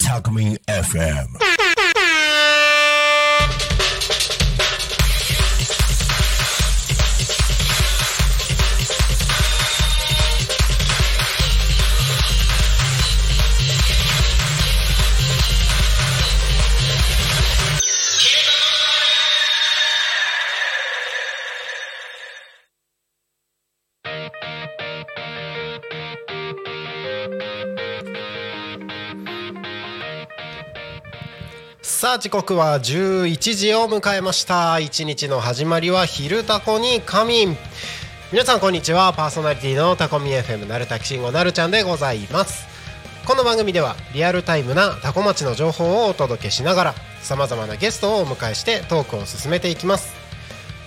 Talk FM. さあ時刻は11時を迎えました。一日の始まりは昼タコに仮眠。皆さんこんにちは。パーソナリティのタコミ FM なるたきしんごなるちゃんでございます。この番組ではリアルタイムなタコ町の情報をお届けしながらさまざまなゲストをお迎えしてトークを進めていきます。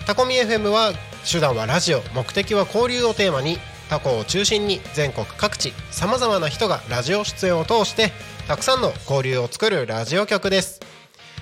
タコミ FM は手段はラジオ目的は交流をテーマにタコを中心に全国各地さまざまな人がラジオ出演を通してたくさんの交流を作るラジオ局です。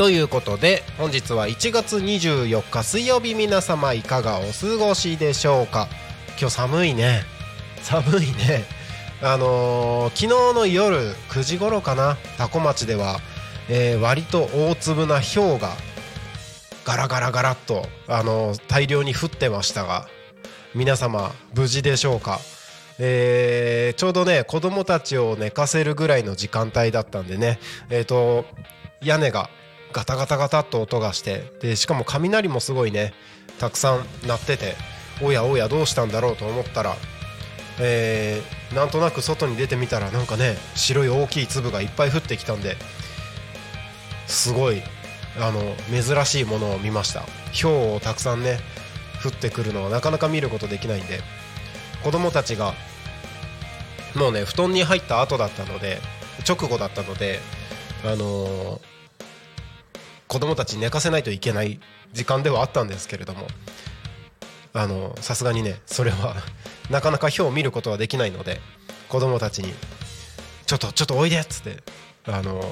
ということで本日は1月24日水曜日皆様いかがお過ごしでしょうか？今日寒いね。寒いね。あのー昨日の夜9時頃かな多古町では、えー割と大粒な氷がガラガラガラっと、あのー大量に降ってましたが皆様無事でしょうか？えーちょうどね子供たちを寝かせるぐらいの時間帯だったんでねえっ、と屋根がガタガタガタっと音がしてでしかも雷もすごいねたくさん鳴ってておやおやどうしたんだろうと思ったら、えーなんとなく外に出てみたらなんかね白い大きい粒がいっぱい降ってきたんですごいあの珍しいものを見ました。氷をたくさんね降ってくるのはなかなか見ることできないんで子供たちがもうね布団に入った後だったので直後だったのであのー子供たち寝かせないといけない時間ではあったんですけれどもあのさすがにねそれは なかなか表を見ることはできないので子供たちに「ちょっとちょっとおいで」っつってあの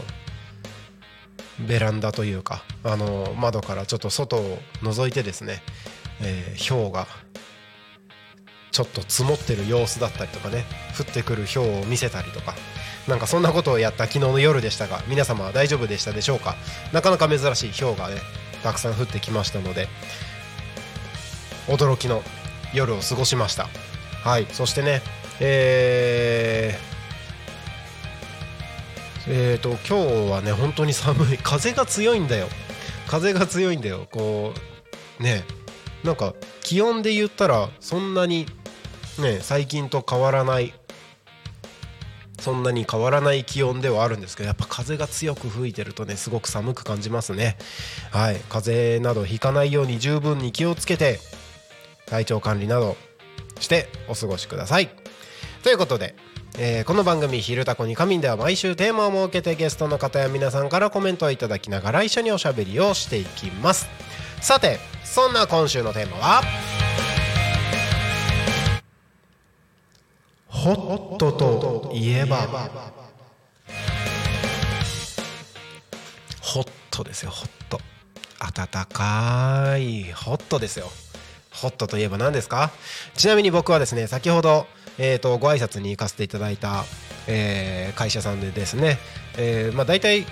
ベランダというかあの窓からちょっと外を覗いてですね、えー、氷がちょっと積もってる様子だったりとかね降ってくる氷を見せたりとかなんかそんなことをやった昨日の夜でしたが皆様は大丈夫でしたでしょうか？なかなか珍しい氷がねたくさん降ってきましたので驚きの夜を過ごしました。はいそしてねえーえーと今日はね本当に寒い。風が強いんだよ。風が強いんだよ。こうねなんか気温で言ったらそんなにね最近と変わらないそんなに変わらない気温ではあるんですけどやっぱ風が強く吹いてるとねすごく寒く感じますね。はい。風邪などひかないように十分に気をつけて体調管理などしてお過ごしください。ということで、えーこの番組「昼タコに仮眠」では毎週テーマを設けてゲストの方や皆さんからコメントをいただきながら一緒におしゃべりをしていきます。さてそんな今週のテーマは？ホットといえば。ホットですよホット。暖かい。ホットですよ。ホットといえば何ですか？ちなみに僕はですね先ほど、えー、とご挨拶に行かせていただいた、えー会社さんでですね、えーまあ、大体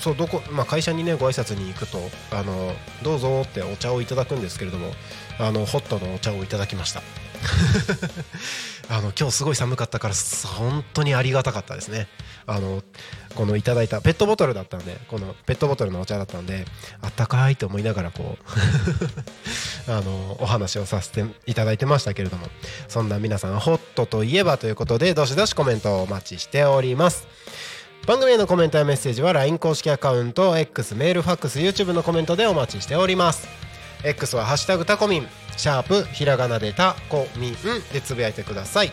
そうどこ、まあ、会社にねご挨拶に行くとあのどうぞってお茶をいただくんですけれどもあのホットのお茶をいただきました。あの今日すごい寒かったから本当にありがたかったですね。あのこのいただいたペットボトルだったんでこのペットボトルのお茶だったんであったかいと思いながらこう あのお話をさせていただいてましたけれどもそんな皆さんホットといえばということでどしどしコメントをお待ちしております。番組へのコメントやメッセージは LINE 公式アカウント X メールファックス YouTube のコメントでお待ちしております。X は「ハッシュタグタコミン」シャープひらがなでタコミンでつぶやいてください。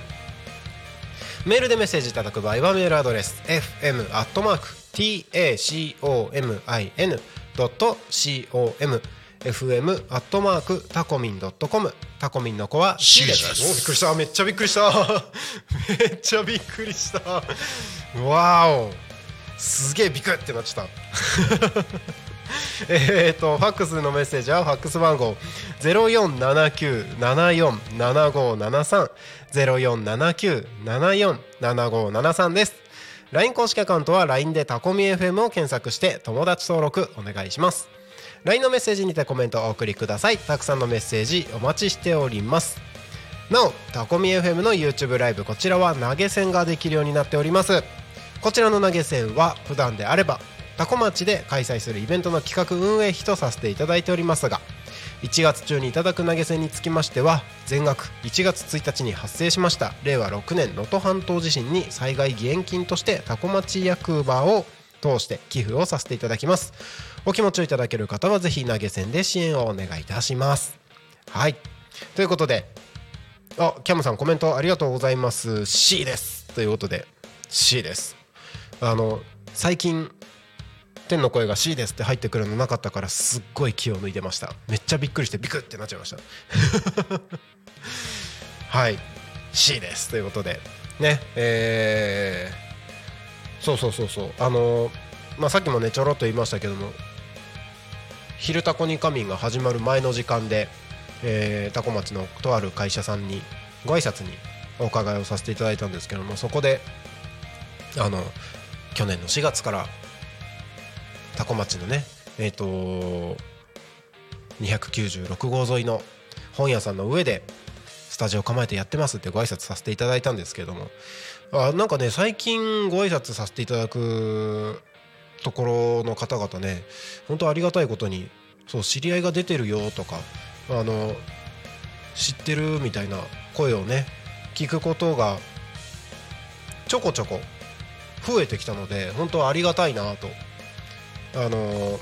メールでメッセージいただく場合はメールアドレス fm アットマーク tacomin.com fm アットマークタコミンドットコム。タコミンの子は C です。おびっくりした。めっちゃびっくりした。めっちゃびっくりした。わお。すげえビクってなっちゃった えっとファックスのメッセージはファックス番号ゼロ四七九七四七五七三ゼロ四七九七四七五七三です。LINE 公式アカウントは LINE でタコミ FM を検索して友達登録お願いします。LINE のメッセージにてコメントをお送りください。たくさんのメッセージお待ちしております。なおタコミ FM の YouTube ライブこちらは投げ銭ができるようになっております。こちらの投げ銭は普段であれば多古町で開催するイベントの企画運営費とさせていただいておりますが1月中にいただく投げ銭につきましては全額1月1日に発生しました。令和6年能登半島地震に災害義援金として多古町役場を通して寄付をさせていただきます。お気持ちをいただける方はぜひ投げ銭で支援をお願いいたします。はい。ということであキャムさんコメントありがとうございます。C です。ということで C です。あの最近天の声が C ですって入ってくるのなかったからすっごい気を抜いてました。めっちゃびっくりしてビクってなっちゃいました。はい。C ですということで。ね。えー、そうそうそうそう。あのまあさっきもねちょろっと言いましたけども「昼タコに仮眠」が始まる前の時間で、えー、タコ町のとある会社さんにご挨拶にお伺いをさせていただいたんですけどもそこであの去年の4月から多古町のねえっ、と296号沿いの本屋さんの上でスタジオ構えてやってますってご挨拶させていただいたんですけどもあなんかね最近ご挨拶させていただくところの方々ね本当ありがたいことにそう知り合いが出てるよとかあの知ってるみたいな声をね聞くことがちょこちょこ増えてきたので本当ありがたいなとあの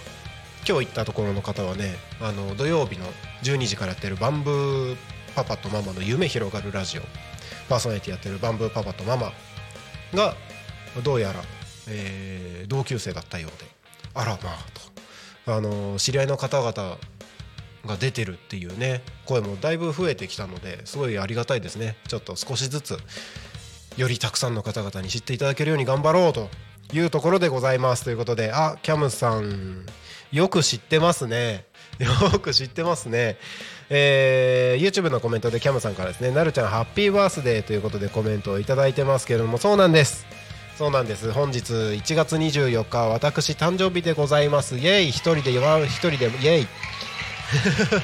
今日行ったところの方はねあの土曜日の12時からやってるバンブーパパとママの夢広がるラジオパーソナリティやってるバンブーパパとママがどうやら、えー同級生だったようであらまあとあの知り合いの方々が出てるっていうね声もだいぶ増えてきたのですごいありがたいですね。ちょっと少しずつよりたくさんの方々に知っていただけるように頑張ろうというところでございますということであキャムさんよく知ってますね。よく知ってますね。えー YouTube のコメントでキャムさんからですねなるちゃんハッピーバースデーということでコメントをいただいてますけれどもそうなんです。そうなんです。本日1月24日私誕生日でございます。イエイ。一人で祝う一人でイエイ。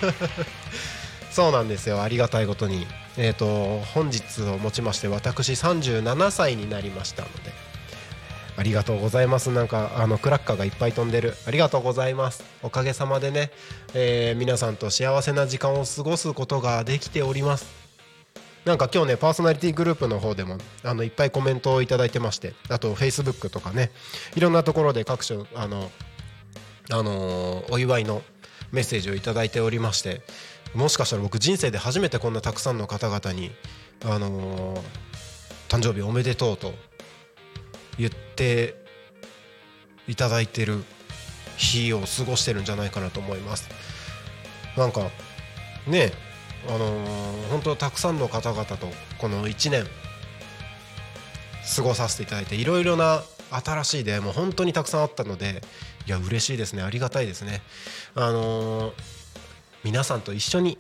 そうなんですよ。ありがたいことに。えっ、と本日をもちまして私37歳になりましたので。ありがとうございます。なんかあのクラッカーがいっぱい飛んでる。ありがとうございます。おかげさまでね、えー皆さんと幸せな時間を過ごすことができております。なんか今日ねパーソナリティグループの方でもあのいっぱいコメントをいただいてましてあとフェイスブックとかねいろんなところで各種あのあのーお祝いのメッセージをいただいておりましてもしかしたら僕人生で初めてこんなたくさんの方々に、あのー誕生日おめでとうと言っていただいてる日を過ごしてるんじゃないかなと思います。なんかねあのー本当たくさんの方々とこの1年過ごさせていただいていろいろな新しい出会いも本当にたくさんあったのでいや嬉しいですね。ありがたいですね。あのー皆さんと一緒に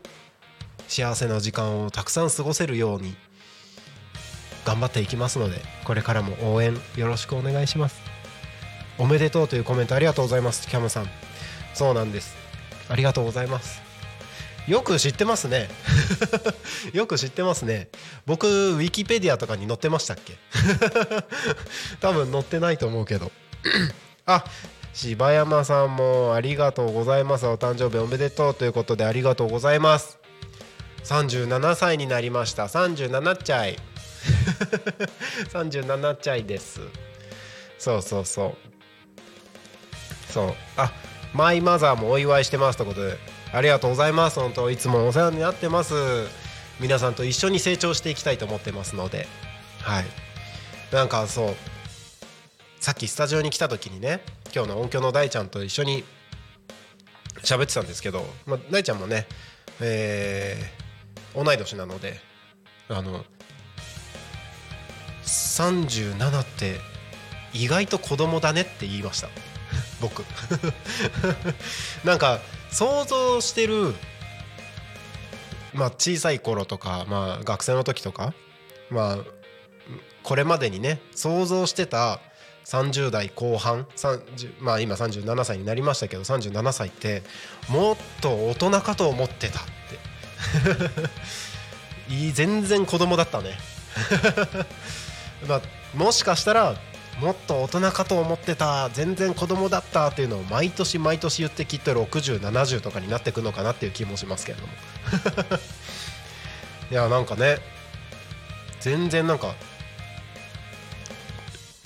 幸せな時間をたくさん過ごせるように頑張っていきますのでこれからも応援よろしくお願いします。おめでとうというコメントありがとうございますキャムさん。そうなんです。ありがとうございます。よく知ってますね。よく知ってますね。僕ウィキペディアとかに載ってましたっけ？多分載ってないと思うけど。あ柴山さんもありがとうございます。お誕生日おめでとうということでありがとうございます。37歳になりました。37ちい 37ちいです。そうそうそう。そう。あマイマザーもお祝いしてますということで。ありがとうございます。本当いつもお世話になってます。皆さんと一緒に成長していきたいと思ってますので。はい。なんかそう。さっきスタジオに来た時にね今日の音響の大ちゃんと一緒に喋ってたんですけど、まあ、大ちゃんもね、えー、同い年なのであの37って意外と子供だねって言いました。僕。なんか想像してるまあ小さい頃とか、まあ、学生の時とかまあこれまでにね想像してた30代後半30まあ今37歳になりましたけど37歳ってもっと大人かと思ってたって。全然子供だったね。まあもしかしたらもっと大人かと思ってた全然子供だったっていうのを毎年毎年言ってきっと6070とかになってくのかなっていう気もしますけれども。いやなんかね全然なんか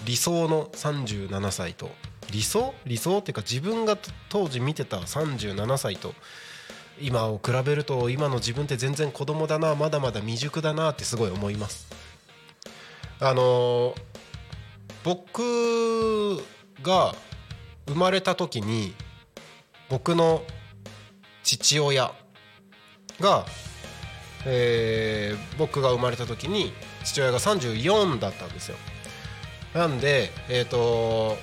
理想の37歳と理想？理想っていうか自分が当時見てた37歳と今を比べると今の自分って全然子供だなまだまだ未熟だなってすごい思います。あの僕が生まれた時に僕の父親が、えー、僕が生まれた時に父親が34だったんですよ。なんで、えーと、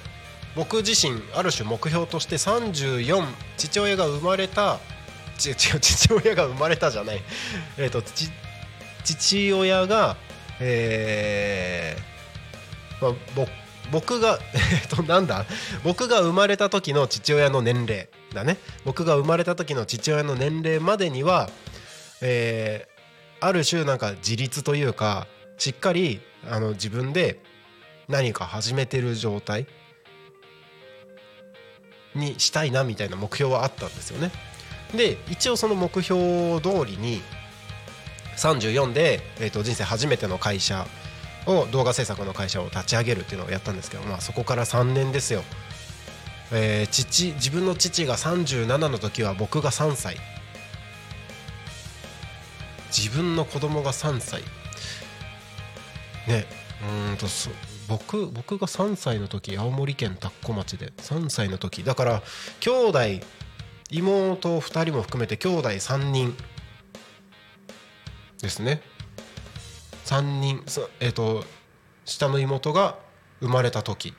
僕自身ある種目標として34父親が生まれた父親が生まれたじゃないえと父親がえーまあ、僕が、えっと、なんだ？僕が生まれた時の父親の年齢だね僕が生まれた時の父親の年齢までには、えー、ある種なんか自立というかしっかりあの自分で何か始めてる状態にしたいなみたいな目標はあったんですよね。で一応その目標通りに34で、えー、と人生初めての会社を動画制作の会社を立ち上げるっていうのをやったんですけど、まあ、そこから3年ですよ、えー、父自分の父が37の時は僕が3歳。自分の子供が3歳。ねうんと僕僕が3歳の時青森県田子町で3歳の時。だから兄弟妹2人も含めて兄弟3人。ですね。3人えっ、ー、と下の妹が生まれた時。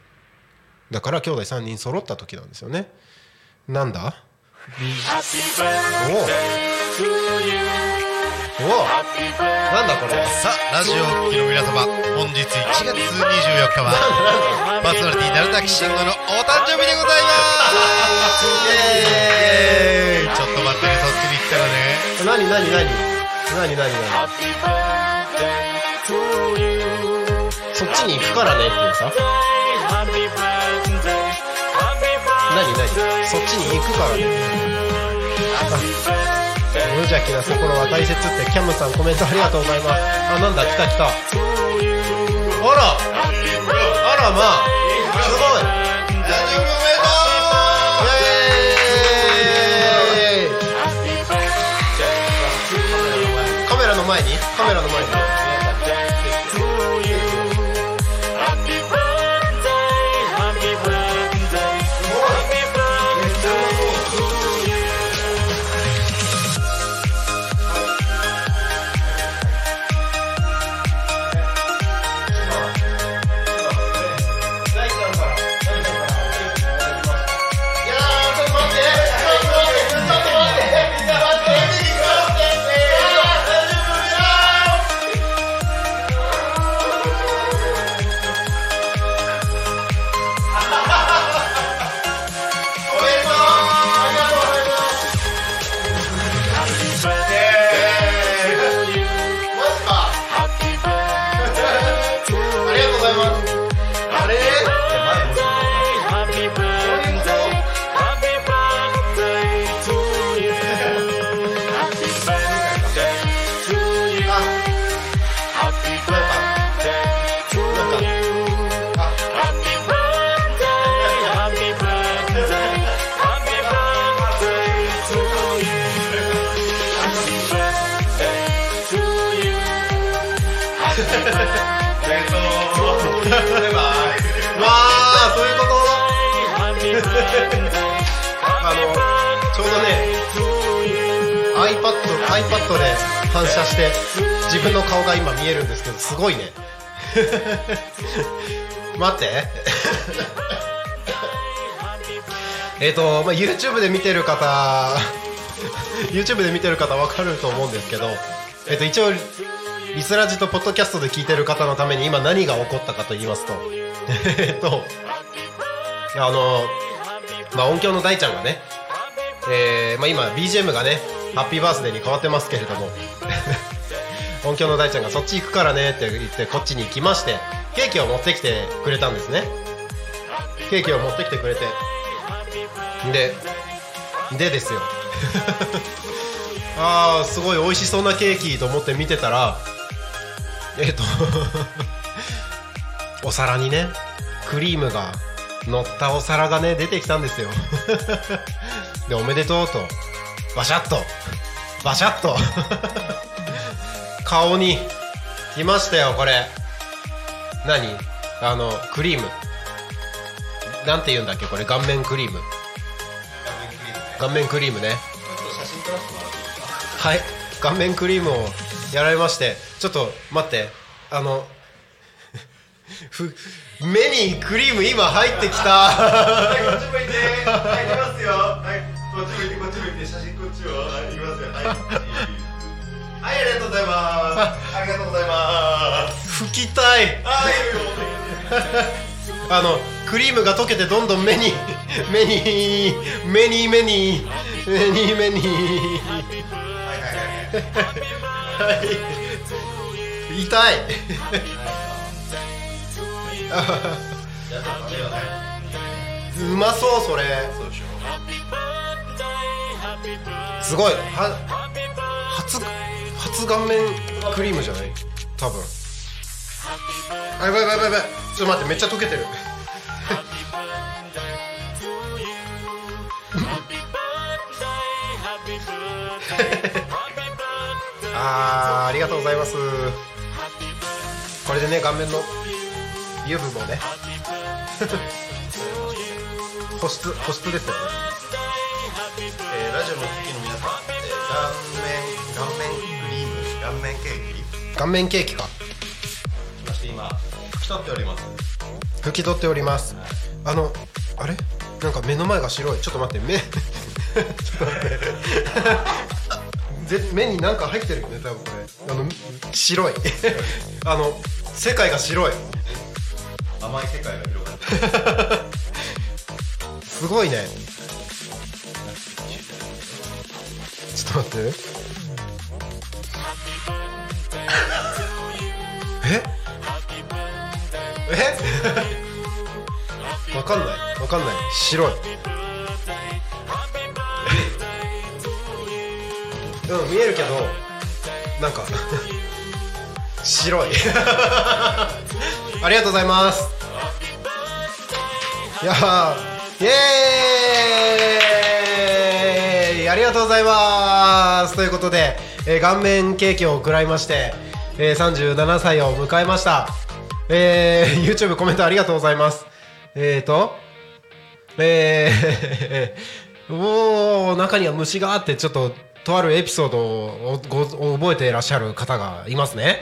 だから兄弟3人揃った時なんですよね。なんだ？おお。なんだこれ？さあラジオを聴きの皆様本日1月24日は パーソナリティ鳴滝慎吾のお誕生日でございます。イエーイ。ちょっと待ってねそっちに来たらね。何何何？何何何？そっちに行くからねっていうさ。何何？そっちに行くからね。無邪気な心は大切ってキャムさんコメントありがとうございます。あなんだ？来た来た。あら。あらまあすごい。前にカメラの前に。待って。えっと、まあ、YouTube で見てる方 YouTube で見てる方わかると思うんですけど、えっと、一応リスラジとポッドキャストで聞いてる方のために今何が起こったかと言いますとえっとあの、まあ、音響の大ちゃんがね、えーまあ、今 BGM がねハッピーバースデーに変わってますけれども音響の大ちゃんがそっち行くからねって言ってこっちに来ましてケーキを持ってきてくれたんですね。ケーキを持ってきてくれて。ででですよ。ああすごい美味しそうなケーキと思って見てたらえっ、と お皿にねクリームが乗ったお皿がね出てきたんですよ。でおめでとうと。バシャッと。バシャッと。顔に来ましたよこれ。何？あのクリーム。なんて言うんだっけこれ？顔面クリーム。顔面クリームね。はい。顔面クリームをやられまして。ちょっと待って。あのふ目にクリーム今入ってきた。はい、こっち向いて。はい、行きますよ。はい、こっち向いて、こっち向いて、写真こっちを。はい、行きますよ。はい。はい、ありがとうございます。ありがとうございます。吹きたい。あ、いいよ。あのクリームが溶けてどんどん目に目に目に目に目に目に。はい痛い。うまそうそれ。すごい。は初顔面クリームじゃない？多分。あやばいやばいやばいちょっと待ってめっちゃ溶けてる。あーありがとうございます。これでね顔面の油分もね。保湿保湿ですよね。えー、ラジオの時の皆さん、えー、顔面、面ケーキ。顔面ケーキか。そして今、拭き取っております。拭き取っております。あのあれ？なんか目の前が白い。ちょっと待って目 ちょっと待って。ぜ目になんか入ってるよね多分これ。あの白い。あの世界が白い。甘い世界が広がって すごいね。ちょっと待ってかんない。わかんない。白い。うん見えるけどなんか 白い。ありがとうございます。いやイエーイ。ありがとうございます。ということで、えー顔面ケーキを食らいまして、えー37歳を迎えました、えー YouTube コメントありがとうございます。えーとえー、おー中には虫があってちょっととあるエピソードをご覚えていらっしゃる方がいますね、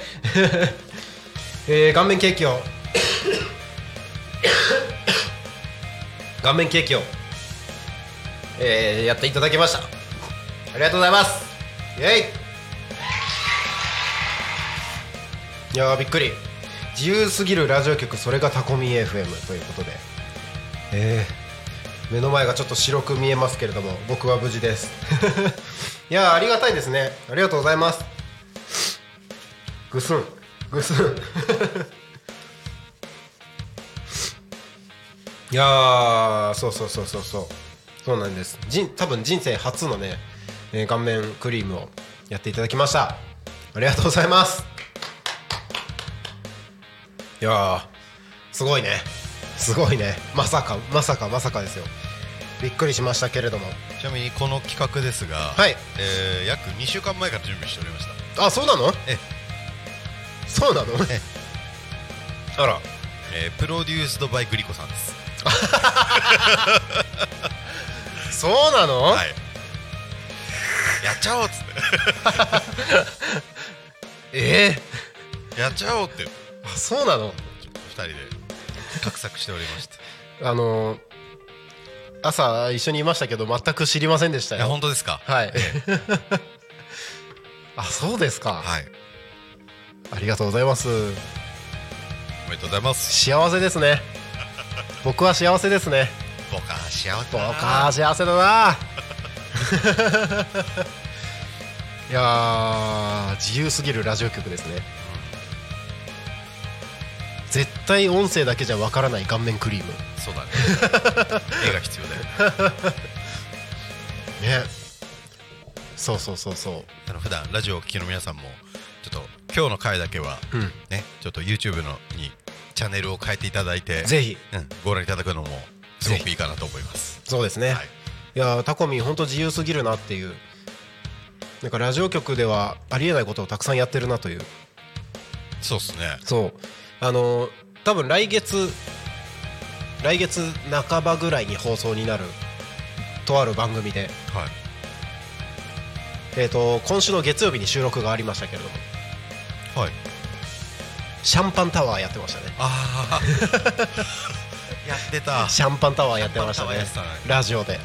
えー顔面ケーキを。顔面ケーキを、えーやっていただきました。ありがとうございます。イエイ。いやびっくり。自由すぎるラジオ局それがタコミ FM ということで。えー目の前がちょっと白く見えますけれども僕は無事です。いやありがたいですね。ありがとうございます。ぐすん。ぐすん。いやそうそうそうそうそう。そうなんです。人多分人生初のね、えー顔面クリームをやっていただきました。ありがとうございます。いやすごいね。すごいね。まさかまさかまさかですよ。びっくりしましたけれども。ちなみにこの企画ですが、はい。えー約2週間前から準備しておりました。あそうなの？えそうなの？えあらえープロデュースドバイグリコさんです。そうなの、はい。やっちゃおうっつっ えてやっちゃおうって。ー、あそうなの？二人で画策しておりまして。あのー朝一緒にいましたけど全く知りませんでしたいやよ本当ですか？はい。ええ。あそうですか、はい。ありがとうございます。おめでとうございます。幸せですね。僕は幸せですね。僕は幸せだ僕なは幸せだな。いやー自由すぎるラジオ局ですね絶対音声だけじゃわからない顔面クリーム。そうだね。絵が必要だよね。そうそうそうそあの普段ラジオをお聞きの皆さんもちょっと今日の回だけはううん。ねちょっと YouTube のにチャンネルを変えていただいてぜひ。うん、ご覧いただくのもすごくいいかなと思います。そうですね、はい。い、やータコミン本当自由すぎるなっていう。なんかラジオ局ではありえないことをたくさんやってるなという。そうっすね。そうあのー多分来月来月半ばぐらいに放送になるとある番組で、はい。えー、と今週の月曜日に収録がありましたけれども。はい。シャンパンタワーやってましたね。ああ やってた。シャンパンタワーやってましたね。シャンパンタワーやってラジオで。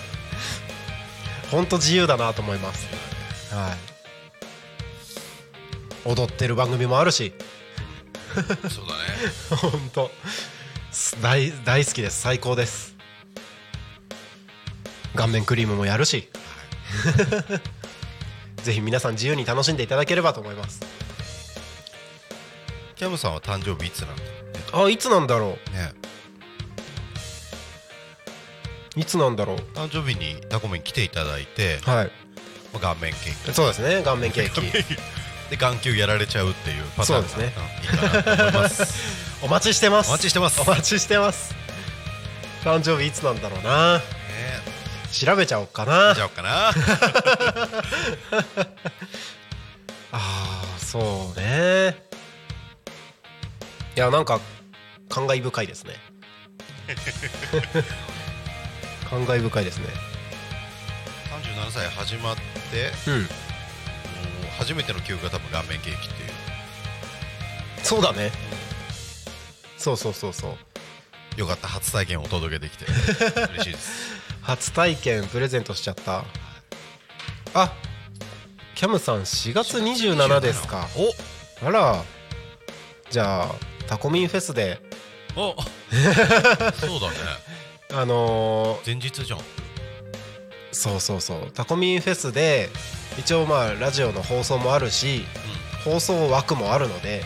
本当自由だなと思います。はい。踊ってる番組もあるし そうだね。本当。大大好きです。最高です。顔面クリームもやるし。ぜひ皆さん自由に楽しんでいただければと思います。キャムさんは誕生日いつなんだあいつなんだろね。ういつなんだろう。誕生日にタコメに来ていただいて、はい。まあ顔面ケーキ。そうですね。顔面ケーキで眼球やられちゃうっていうパターンがね。んいいかなと思います。お待ちしてます。お待ちしてます。お待ちしてます。誕生日いつなんだろうな。ね。調べちゃおうかな。ああそうね。いやなんか感慨深いですね。感慨深いですね。37歳始まってうん初めての記憶が多分顔面ケーキっていう。そうだね。そうそうそうそう。よかった初体験をお届けできて。嬉しいです。初体験プレゼントしちゃった。あキャムさん4月27ですか。お。あら。じゃあタコミンフェスで。お。そうだね。あのー前日じゃんそうそうそう。タコミンフェスで一応まあラジオの放送もあるし放送枠もあるので、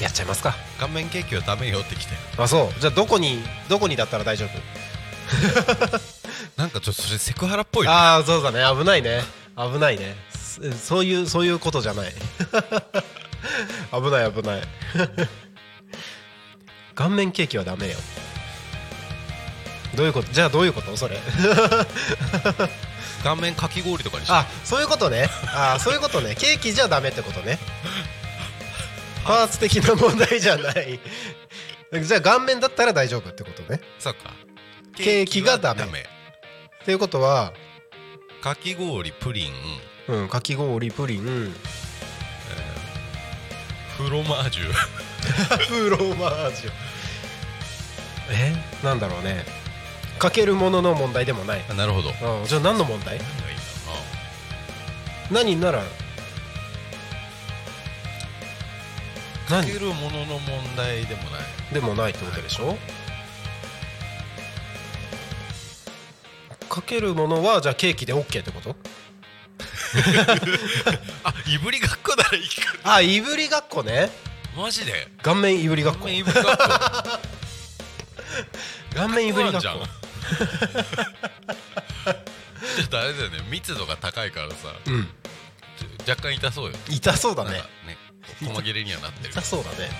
やっちゃいますか。顔面ケーキはダメよってきて。あそう。じゃあどこにどこにだったら大丈夫？なんかちょっとそれセクハラっぽいね。ああそうだね。危ないね。危ないね。そそういうそういうことじゃない。危ない危ない。顔面ケーキはダメよどういうこと？じゃあどういうこと？それ。顔面かき氷とかにして。あそういうことね。あそういうことね。ケーキじゃダメってことね。パーツ的な問題じゃない。じゃあ顔面だったら大丈夫ってことね。そっか。ケーキがダメ。っていうことは？かき氷プリン。うんかき氷プリン。フロマージュフロマージュえ？なんだろうねかけるものの問題でもない。あなるほど。うん。じゃあ何の問題？何がいいんだろ何なら？うなか何けるものの問題でもない。でもないってことでしょ？かけるものはじゃあケーキで OK ってこと？あいぶりがっこならいいかあいぶりがっこね。マジで？顔面いぶりがっこ。顔面いぶりがっこ。顔面いぶりがっじゃん。こちょっとあれだよね密度が高いからさうん。若干痛そうよ。痛そうだね。ね細切れにはなってる痛そうだね。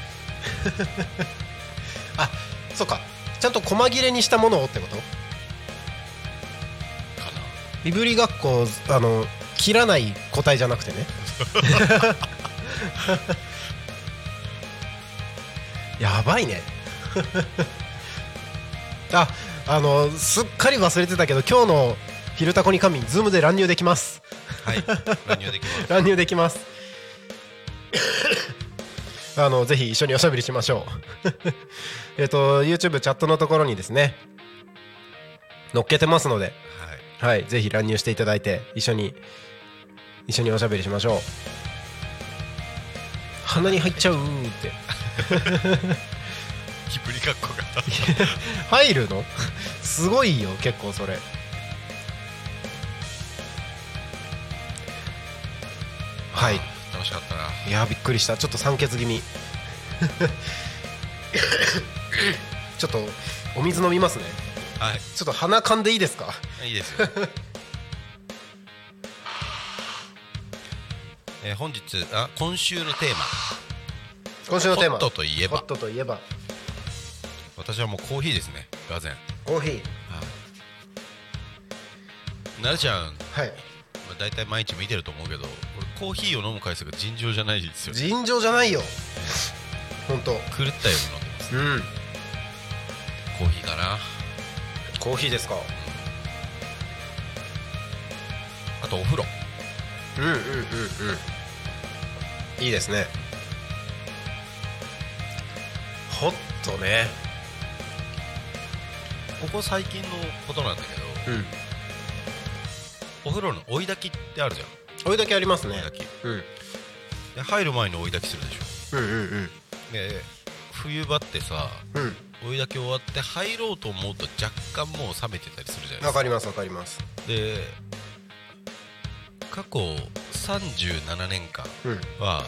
あそうか。ちゃんと細切れにしたものをってこと？かな。いぶりがっこあの切らない個体じゃなくてね。やばいね。ああのすっかり忘れてたけど今日の「昼タコに神」ズームで乱入できます。はい。乱入できます。乱入できます。あのぜひ一緒におしゃべりしましょう。えっと YouTube チャットのところにですね載っけてますのではい。はいぜひ乱入していただいて一緒に一緒におしゃべりしましょう。鼻に入っちゃうって キプリカッコが入るの？すごいよ結構それ。はい。楽しかったな。いやびっくりした。ちょっと酸欠気味。ちょっとお水飲みますね。はい。ちょっと鼻かんでいいですか？いいですよ。えー本日あ今週のテーマ。今週のテーマ。ホットといえば。ホットといえば私はもうコーヒーですねがぜんコーヒー。なるちゃん、まはい。あ、大体毎日見てると思うけど俺コーヒーを飲む回数が尋常じゃないですよ尋常じゃないよ。本当。狂ったように飲んでますうん。コーヒーかな。コーヒーですか。あとお風呂。うんうんうんうん。いいですね。ホットねここ最近のことなんだけどうん。お風呂の追い炊きってあるじゃん。お湯だけありますね。追い炊き。うん。で入る前に追い炊きするでしょ。うんうんうん。で冬場ってさうん。追い炊き終わって入ろうと思うと若干もう冷めてたりするじゃないですか。わかりますわかります。で過去37年間うんは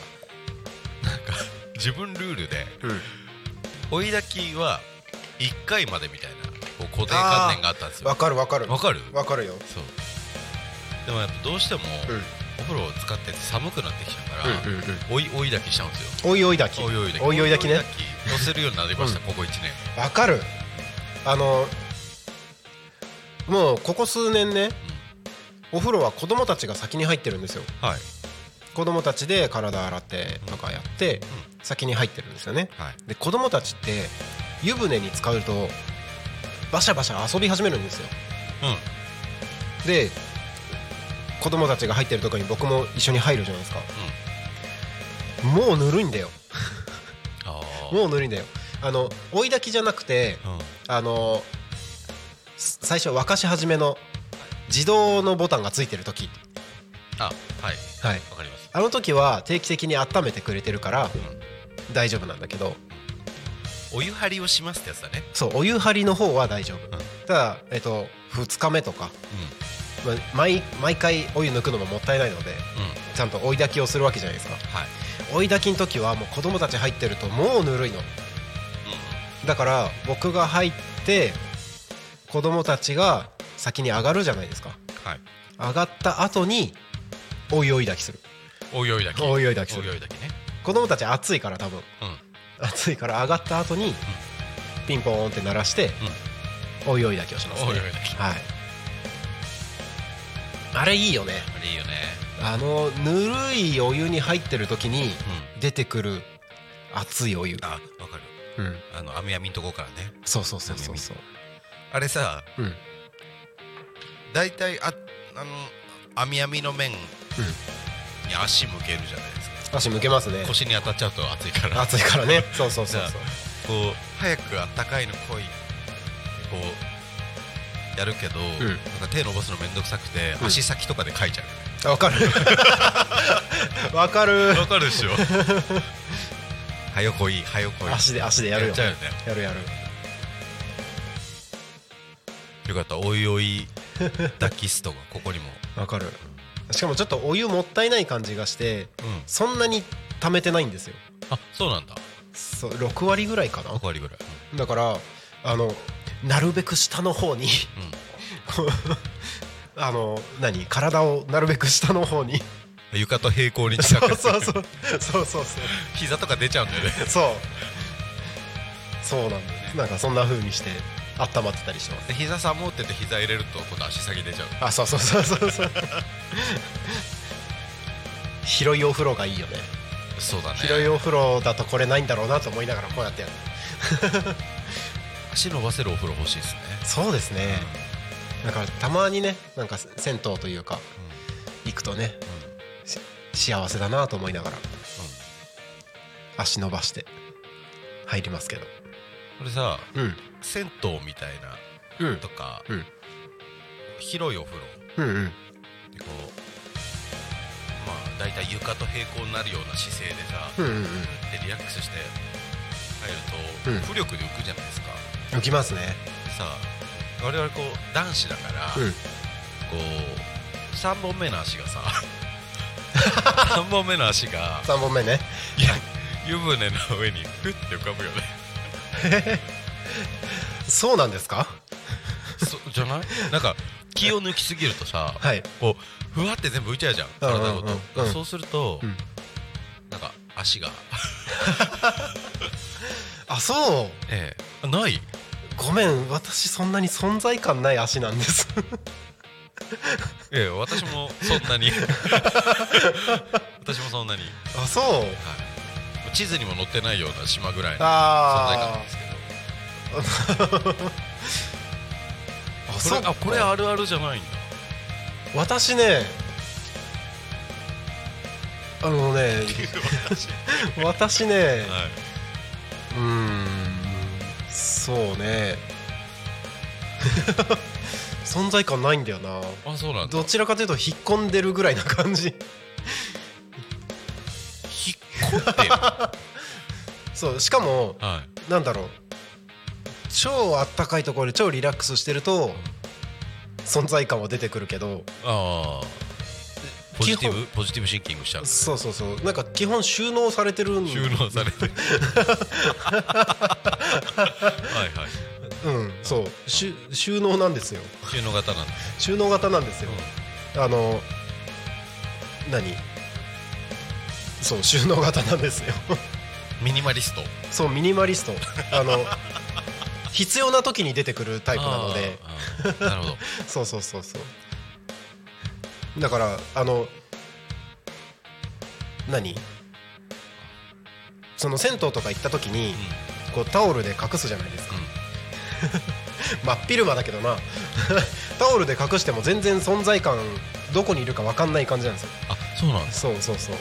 なんか自分ルールでうん。追い炊きは1回までみたいなこう固定観念があったんですよ。わかるわかる。わかる？わかるよ。そう。でもやっぱどうしてもうん。お風呂を使ってて寒くなってきたから、うんうんうん。追い追い炊きしちゃうんですよ。おいおい炊き。追い追い炊き。おいおい炊きね。乗せるようになりました、ここ1年。わかる。あのもうここ数年ねお風呂は子供たちが先に入ってるんですよ。はい。子供たちで体洗ってとかやって先に入ってるんですよね。はい。で子供たちって湯船に使うとバシャバシャ遊び始めるんですよ。うん。で子供たちが入ってるとこに僕も一緒に入るじゃないですか、もうぬるいんだよ。もうぬるいんだよ。あの追い炊きじゃなくてうん。あのす最初沸かし始めの自動のボタンがついてる時。あはい。はい。わかります。あの時は定期的に温めてくれてるから大丈夫なんだけどお湯張りをしますってやつだね。そうお湯張りの方は大丈夫、ん。ただ、えっと、2日目とか、まあ毎毎回お湯抜くのももったいないのでうん。うんちゃんと追い炊きをするわけじゃないですか。はい。追い炊きの時はもう子供たち入ってるともうぬるいの。だから僕が入って子供たちが先に上がるじゃないですか。はい。上がった後にお湯追い炊きする。お湯追い炊き。おい炊きする。お湯追い炊きね。子供たち暑いから多分。うん暑いから上がった後にピンポーンって鳴らしてお湯追い炊きをしますね。おいはい。あれいいよね。あれいいよね。あのぬるいお湯に入ってる時にうん。出てくる熱いお湯。あわかる。うん。あの網網のとこからね。そうそうそうそうそう。あれさうん。大体ああの網網の面に足向けるじゃない。ですか足向けますね。腰に当たっちゃうと熱いから。暑いからね。そうそうそうそう。こう早くあったかいの来いこうやるけど、ん。なんか手伸ばすのめんどくさくて、うん。足先とかで書いちゃあ わかる。わかる。うわかるでしょ。はよこいはよこい。足で足でやるよ。っちゃうよね。やるやる。よかった。おいおいダキストがここにも。わかるしかもちょっとお湯もったいない感じがしてうん。そんなに溜めてないんですよ。あそうなんだ。そう6割ぐらいかな。6割ぐらい。だからあのなるべく下の方に あの何体をなるべく下の方に。うん床と平行に そう近くそうそう。そうそうそう。膝とか出ちゃうんだよね。そう。そうなんだよね。なんかそんな風にして温まってたりします。で膝寒ってて膝入れると今度足先出ちゃう。あそうそうそうそうそう。広いお風呂がいいよね。そうだね。広いお風呂だとこれないんだろうなと思いながらこうやってやる。足伸ばせるお風呂欲しいですね。そうですね。だからたまにねなんか銭湯というか行くとねし幸せだなと思いながら足伸ばして入りますけどこれさうん。銭湯みたいうん。なとか、うん。広いお風呂。うんうん。でこうまあ大体床と平行になるような姿勢でさ、うんうんでリラックスして入ると、うん。浮力で浮くじゃないですか。うん浮きますね。さあ我々こう男子だから、うん。こう3本目の足がさ 3本目の足が3本目ね。いや湯船の上にふって浮かぶよね そうなんですか？そじゃない？なんか気を抜きすぎるとさ、はい。こうふわって全部浮いちゃうじゃん体ごと、そうすると、うん。なんか足が。あそう。ええ。ない？ごめん私そんなに存在感ない足なんです。ええ私もそんなに。私もそんなに、あそう。はい、地図にも載ってないような島ぐらいの存在感なあんですけど。ー あそうあこれあるあるじゃないんだ。私ねあのね 私ねはうーんそうね。存在感ないんだよな。いあそうなんだ。どちらかというと引っ込んでるぐらいな感じ引っ込んでるはそうしかもい。なんだろう。超あったかいところで超リラックスしてると存在感は出てくるけど。ああ。ポジティブ？ポジティブシンキングしちゃう。そうそうそう。なんか基本収納されてるん 収納されてる。はいはい。うんそう。収納なんですよ。収納型なんだ。収納型なんですよ。あの何？そう収納型なんですよ。ミニマリスト。そうミニマリスト。あの 必要な時に出てくるタイプなので。なるほど。そうそうそうそう。だからあの何？その銭湯とか行った時にこうタオルで隠すじゃないですか、真っ昼間だけどな。タオルで隠しても全然存在感どこにいるか分かんない感じなんですよ。あそうなんですそうそうそう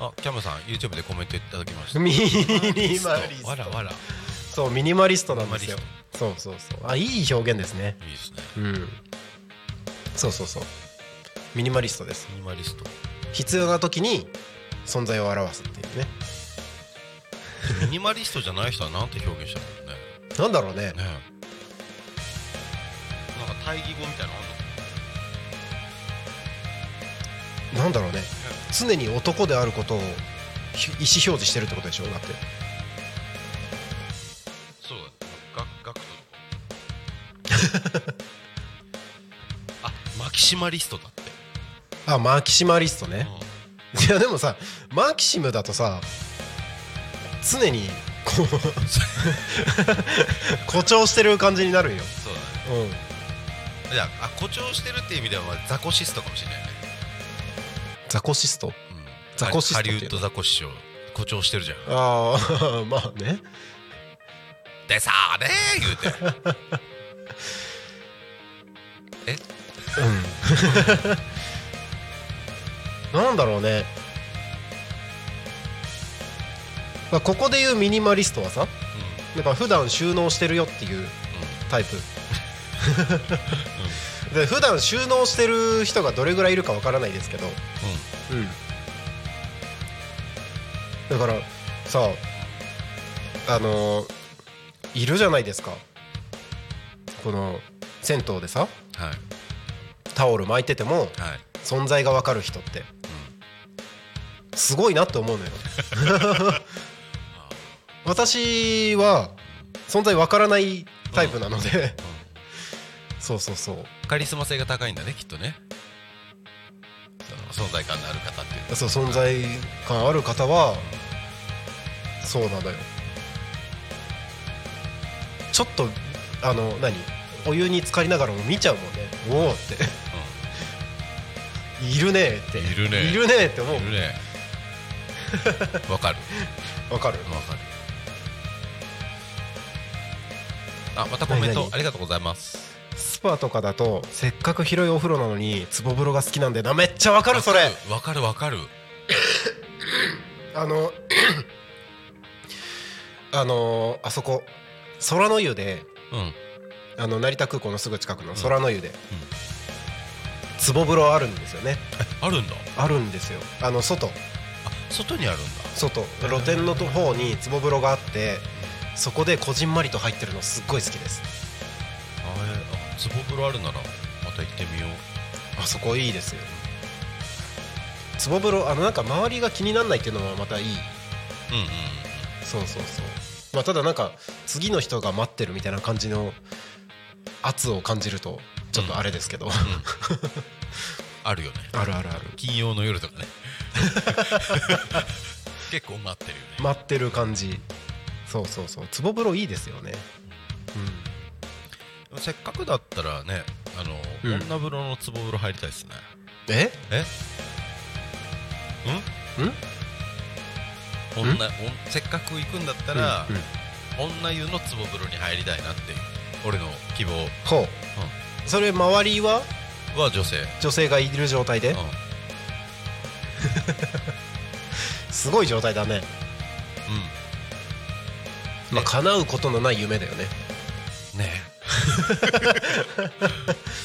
あキャムさん YouTube でコメントいただきました。ミニマリスト。わらわら。いそうミニマリストなんですよ。そうそうそう。あいい表現ですね。いですね。うん。そうそうそう。ミニマリストです。ミニマリスト。必要な時に存在を表すっていうね。ミニマリストじゃない人はなんて表現したんだろなんだろうね。うね。ねなんか対義語みたいなのあんのな。んだろうね常に男であることをひ意思表示してるってことでしょだって。そうだ。ガガクトとか あマキシマリストだって、あマキシマリストうんねいやでもさマキシムだとさ常にこう 誇張してる感じになるよ。そうだうん。ねじゃああ誇張してるっていう意味ではまあザコシストかもしれないね、ザコシスト。うん、ザコシストハリウッドザコシショウ誇張してるじゃん。ああまあね。でさあねー言うて。うん。なんだろうね、まあ、ここでいうミニマリストはさだから普段収納してるよっていうタイプで普段収納してる人がどれぐらいいるかわからないですけど、うん、だからさあのいるじゃないですか。この銭湯でさうんはい。タオル巻いててもはい。存在がわかる人ってすごいなって思うのよ。私は存在わからないタイプなので。そうそうそうカリスマ性が高いんだねきっとね。その存在感のある方っていうそう存在感ある方はそうなのよ。ちょっとあの何？お湯に浸かりながらも見ちゃうもんね。おおって。いるねって。いるねいるねって思う。いるね わかる。わかる。わかる。あまたコメントありがとうございますスパとかだとせっかく広いお風呂なのに壺風呂が好きなんだよなめっちゃわかるそれ。わかるわかる。あのあのあそこ空の湯でうん。あの成田空港のすぐ近くの空の湯で、壺風呂あるんですよね。あるんだ。あるんですよ。あの外。あ外にあるんだ。外。露天の方に壺風呂があってそこでこじんまりと入ってるのすっごい好きですあえあ壺風呂あるならまた行ってみよう。あそこいいですよ。壺風呂あのなんか周りが気にならないっていうのはまたいい。うんうんそうそうそう。まあただなんか次の人が待ってるみたいな感じの圧を感じるとちょっとあれですけど、あるよね。あるあるある。金曜の夜とかね。結構待ってるよね。待ってる感じ。そうそうそう。壺風呂いいですよねせっかくだったらねあの、うん。女風呂の壺風呂入りたいですね。え？え？ん？ん？女おんせっかく行くんだったら、うんうん。女湯の壺風呂に入りたいなっていう俺の希望。ほう、それ周りは？は女性、女性がいる状態で、うん。すごい状態だね。まあ叶うことのない夢だよね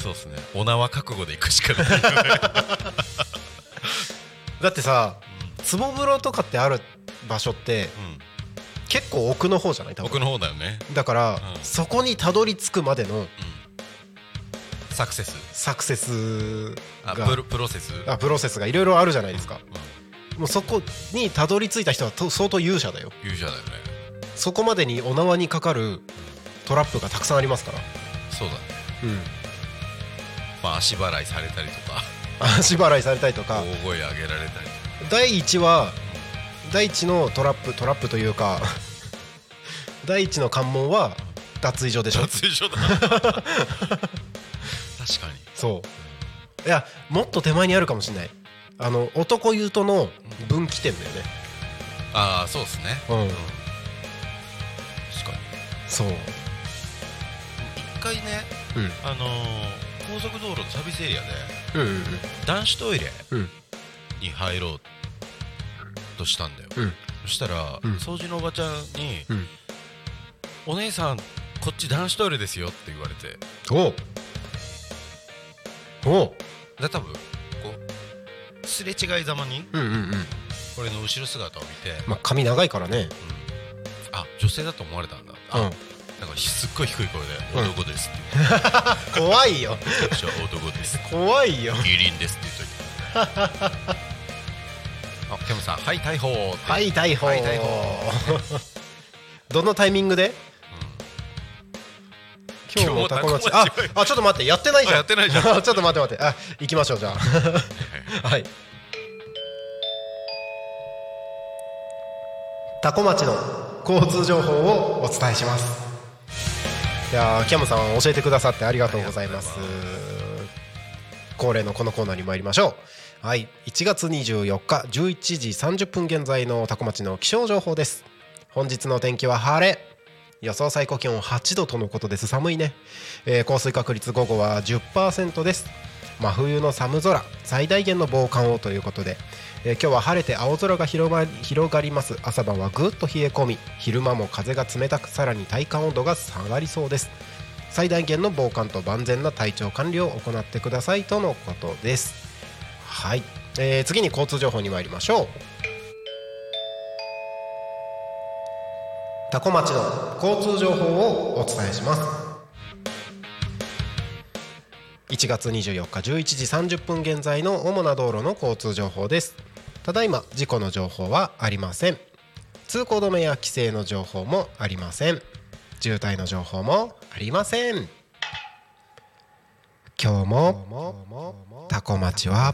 そうですね。お縄覚悟で行くしかないだってさ壺風呂とかってある場所ってうん。結構奥の方じゃない？多分。奥の方だよね、だから、うん。そこにたどり着くまでのうん、サクセス。サクセスあがプロセス？あプロセスがいろいろあるじゃないですか、うん、もうそこにたどり着いた人はと相当勇者だよ。勇者だよね。そこまでにお縄にかかるトラップがたくさんありますから。そうだ。ねうん。まあ足払いされたりとか。足払いされたりとか。大声上げられたり第一は第一のトラップトラップというか 第一の関門は脱衣所でしょ。脱衣所だ。確かに。そう。いやもっと手前にあるかもしれない。あの男湯との分岐点だよね。ああそうですね。うん。確かに。そう。一回ねうん。あのー高速道路のサービスエリアでうんうん男子トイレうん。に入ろうとしたんだよ、うん。そしたら、うん。掃除のおばちゃんに、うん。お姉さんこっち男子トイレですよ」って言われて。おう。おう。で多分こうすれ違いざまにうんうんうん。俺の後ろ姿を見て、まあ髪長いからね。あ女性だと思われたんだ。あ、うんなんかすっごい低い声で「うん。男です」って言 怖いよ。って「私は男です」怖いよ「キリンです」って言っといてあケムさん「はい逮捕」ってはい逮捕。はい逮捕。どのタイミングで？今日もタコ町ああちょっと待ってやってないじゃん。あやってないじゃん。ちょっと待って待って。あ行きましょうじゃあ。はい。タコ町の交通情報をお伝えしますいやーキャムさん教えてくださってありがとうございます。恒例のこのコーナーに参りましょう。はい。1月24日11時30分現在のタコ町の気象情報です。本日の天気は晴れ。予想最高気温8度とのことです。寒いね、えー降水確率午後は10%です。真冬の寒空。最大限の防寒をということで、えー今日は晴れて青空が広がり広がります。朝晩はぐっと冷え込み昼間も風が冷たくさらに体感温度が下がりそうです。最大限の防寒と万全な体調管理を行ってくださいとのことです。はい、えー次に交通情報に参りましょう。タコ町の交通情報をお伝えします。1月24日11時30分現在の主な道路の交通情報です。ただいま事故の情報はありません。通行止めや規制の情報もありません。渋滞の情報もありません。今日もタコ町は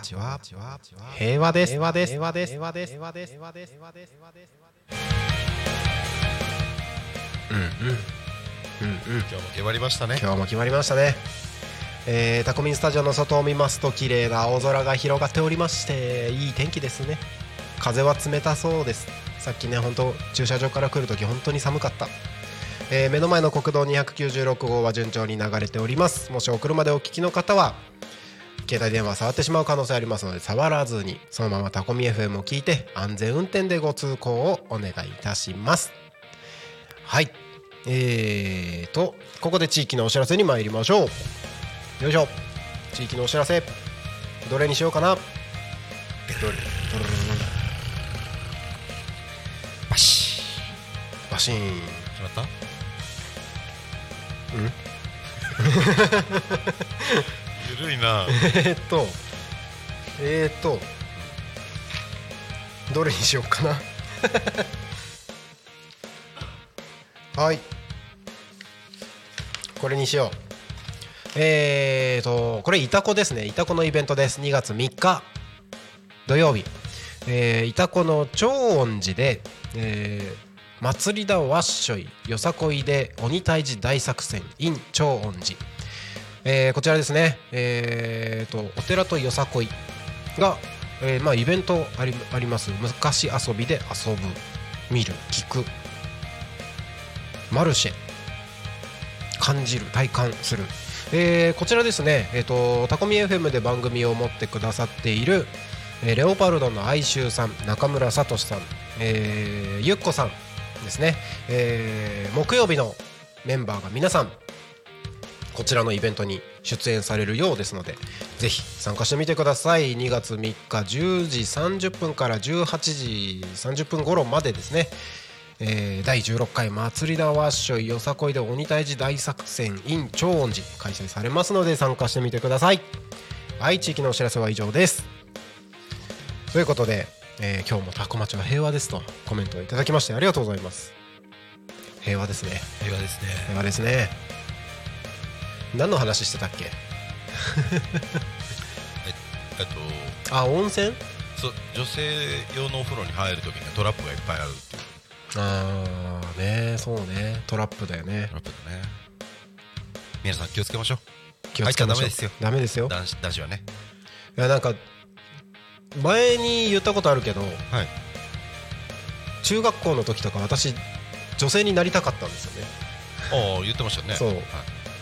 平和です平和です平和です平和です平和です平和です。平和です。うんうん。うんうん。今日も決まりましたね。今日も決まりましたね。えータコミンスタジオの外を見ますと綺麗な青空が広がっておりましていい天気ですね。風は冷たそうです。さっきね本当駐車場から来るとき本当に寒かった、えー目の前の国道296号は順調に流れております。もしお車でお聞きの方は携帯電話触ってしまう可能性ありますので触らずにそのままタコミ FM を聞いて安全運転でご通行をお願いいたします。はい。えーとここで地域のお知らせに参りましょう。よいしょ。地域のお知らせ。どれにしようかな。どれどれバシ。バシーン。ッ決まった？ゆるいな。えーっと。えーっと。どれにしようかな。はい。これにしようえーとこれイタコですね。イタコのイベントです。2月3日土曜日。えー、イタコの長音寺で、えー祭りだわっしょいよさこいで鬼退治大作戦 in 長音寺。えーこちらですね、えー、とお寺とよさこいが、えーまあ、イベントありあります。昔遊びで遊ぶ見る聞く。マルシェ感じる体感する、えーこちらですね、えー、とタコミ FM で番組を持ってくださっている、えーレオパルドの哀愁さん中村聡さん、えーゆっこさんですね、えー木曜日のメンバーが皆さんこちらのイベントに出演されるようですのでぜひ参加してみてください。2月3日10時30分から18時30分頃までですね、えー第16回祭りだわっしょいよさこいで鬼退治大作戦 in 長音寺開催されますので参加してみてください。はい地域のお知らせは以上です。ということで、えー今日もタコ町は平和ですとコメントをいただきましてありがとうございます。平和ですね。映画ですね。平和ですね。何の話してたっけ？えっとあ温泉？そう女性用のお風呂に入るときにトラップがいっぱいあるっていうああねそうね。トラップだよね。トラップだね。皆さん気をつけましょう。気をつけましょう。ダメですよ。ダメですよ。男子男子はね。いやなんか前に言ったことあるけどはい。中学校の時とか私女性になりたかったんですよね。ああ言ってましたね。そう。はい。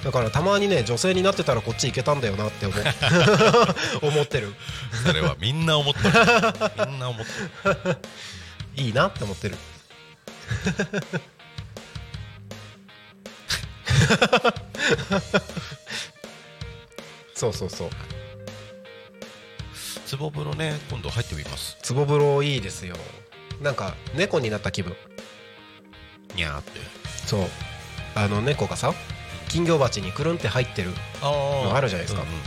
だからたまにね女性になってたらこっち行けたんだよなって思う。思ってる。それはみんな思ってる。みんな思ってる。いいなって思ってる そうそうそう。つぼ風呂ね今度入ってみます。つぼ風呂いいですよ。なんか猫になった気分。にゃーって。そう。あの猫がさ金魚鉢にくるんって入ってるあのあるじゃないですか。うんうんうん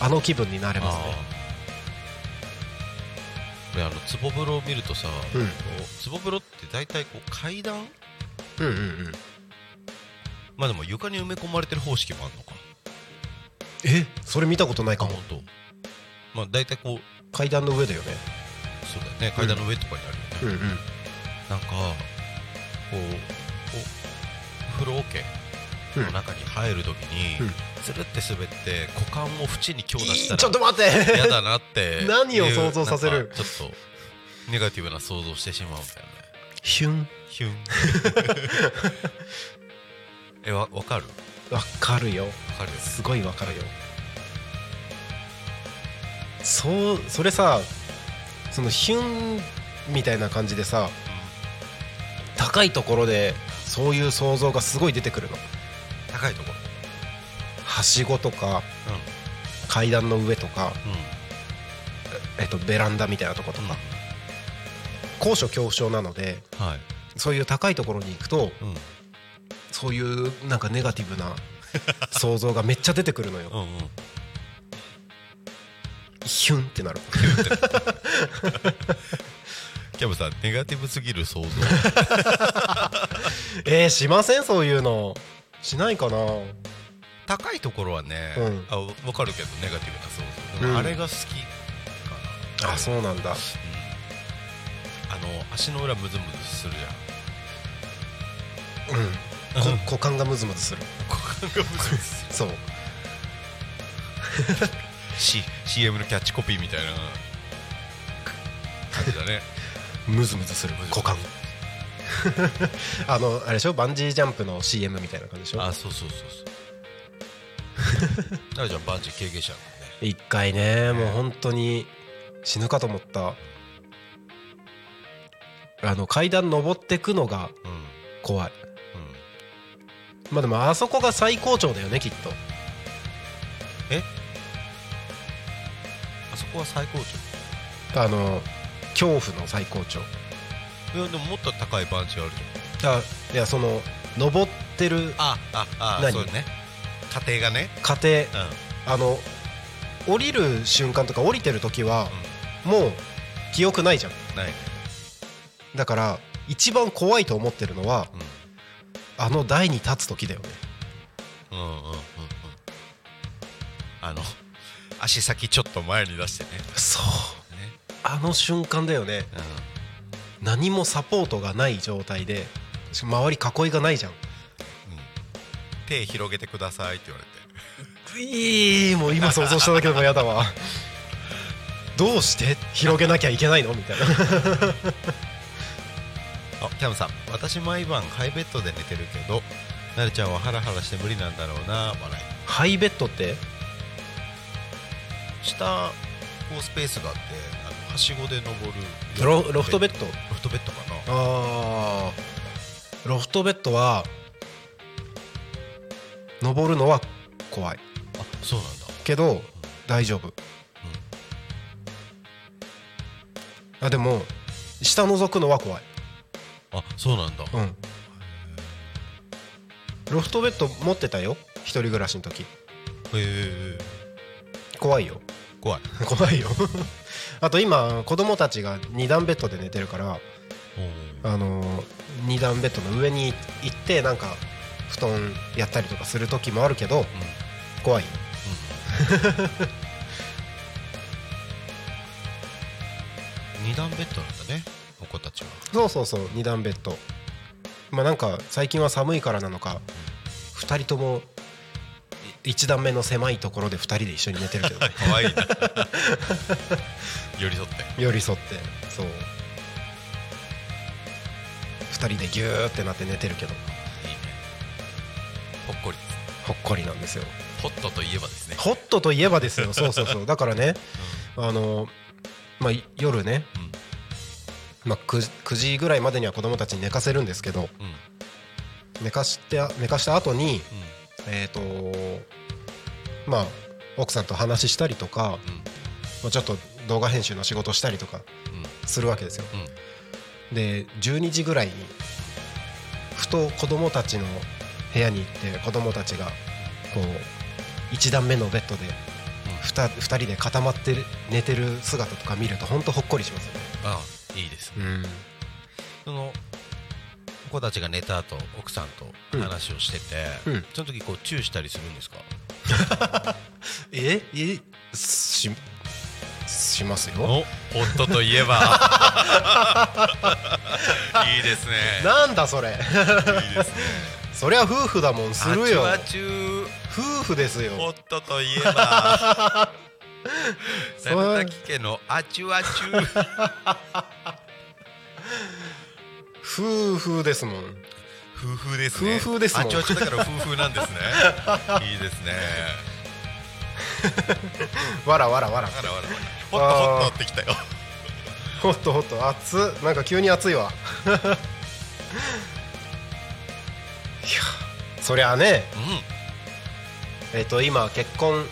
あの気分になれますねあーであのつぼ風呂を見るとさ、うん。こうつぼ風呂って大体こう階段？うんうんうん。まあでも床に埋め込まれてる方式もあるのかえ？それ見たことないかも。本当。まあ大体こう階段の上だよね。そうだよね。階段の上とかにあるよね、うん。うんなんかこうお風呂桶の中に入るときに、うんつるって滑って股間を縁に強打したらちょっと待って。嫌だなって何を想像させる？ちょっとネガティブな想像してしまうんだよねヒュン。ヒュン。えわわかる？わかるよ。わかるよ。ねすごいわかるよ。そうそれさそのヒュンみたいな感じでさ高いところでそういう想像がすごい出てくるの。高いとこはしごとかろ階段の上とか、えっと、ベランダみたいなとことか、高所恐怖症なのではい。そういう高いところに行くとうん。そういうなんかネガティブな想像がめっちゃ出てくるのよ。ヒュンってなる。キャブさんネガティブすぎる想像。えー、しません？そういうの。しないかな高いところはね、うん。あわかるけどネガティブな想像。でもうん。あれが好きかな、あそうなんだ。うん。あの足の裏ムズムズするじゃん。うん。こ股間がムズムズする。股間がムズムズすそう。る C CM のキャッチコピーみたいな感じだね。ムズムズする。股間。あのあれでしょ？バンジージャンプの CM みたいな感じでしょ？あそうそうそうそう なるちゃんバンジー経験者だもんね。一回ねもう本当に死ぬかと思った。あの階段登ってくのがうん。うん。怖いまあでもあそこが最高潮だよねきっと。あそこは最高潮？あの恐怖の最高潮。いやでももっと高いバンジーあるじゃんあいやその登ってるあああ何？そうね家庭がね。過程うん。あの降りる瞬間とか降りてる時はもう記憶ないじゃん。ない。だから一番怖いと思ってるのはうん。あの台に立つ時だよね。うんうんうんうん。あの足先ちょっと前に出してね。そう。ね。あの瞬間だよね。う何もサポートがない状態で周り囲いがないじゃん手広げてくださいって言われて。いいもう今想像しただけでも嫌だわ。どうして？広げなきゃいけないの？みたいな。あキャムさん。私毎晩ハイベッドで寝てるけどなるちゃんはハラハラして無理なんだろうな笑い。ハイベッドって？下こうスペースがあってあのはしごで登る。ロロフトベッド？ロフトベッドかな。あー。ロフトベッドは登るのは怖い。あそうなんだ。けど大丈夫、あでも下覗くのは怖い。あそうなんだ。うん。ロフトベッド持ってたよ。一人暮らしの時。へえ。怖いよ。怖い。怖いよ。あと今子供たちが2段ベッドで寝てるからあの2段ベッドの上に行ってなんか布団やったりとかする時もあるけど怖いよ。二段ベッドなんだねお子たちは。そうそうそう2段ベッド。まあなんか最近は寒いからなのか2人とも1段目の狭いところで2人で一緒に寝てるけどね。可愛いな。寄り添って。寄り添ってそう。2人でギューってなって寝てるけどほっこり。ほっこりなんですよ。ホットといえばですね。ホットといえばですよ。そうそうそう。だからねあのまあ夜ね、まあ、9, 9時ぐらいまでには子供たちに寝かせるんですけどうん。うん寝かして寝かした後にえっ、とまあ奥さんと話したりとか、まあ、ちょっと動画編集の仕事したりとかうん。うんするわけですよ。うん。で12時ぐらいにふと子供たちの部屋に行って子供たちがこう1段目のベッドで 2, 2人で固まってる寝てる姿とか見ると本当ほっこりしますよね。ああいいですね。うん。その子たちが寝た後奥さんと話をしてて、うん。その時こうチューしたりするんですか？え？え？ししますよ。おホットといえば。いいですね。なんだそれ。いいですねそりゃ夫婦だもんするよ。夫婦ですよ。ホットといえば家の？あちゅあちゅ。夫婦ですもん。夫婦ですね。夫婦ですもん。あちゅあちゅだから夫婦なんですね。いいですね。わらわらわらあらあらホットホットってきたよ。ほっとほっと。熱っ。なんか急に熱いわそりゃあね。うえっ、と今結婚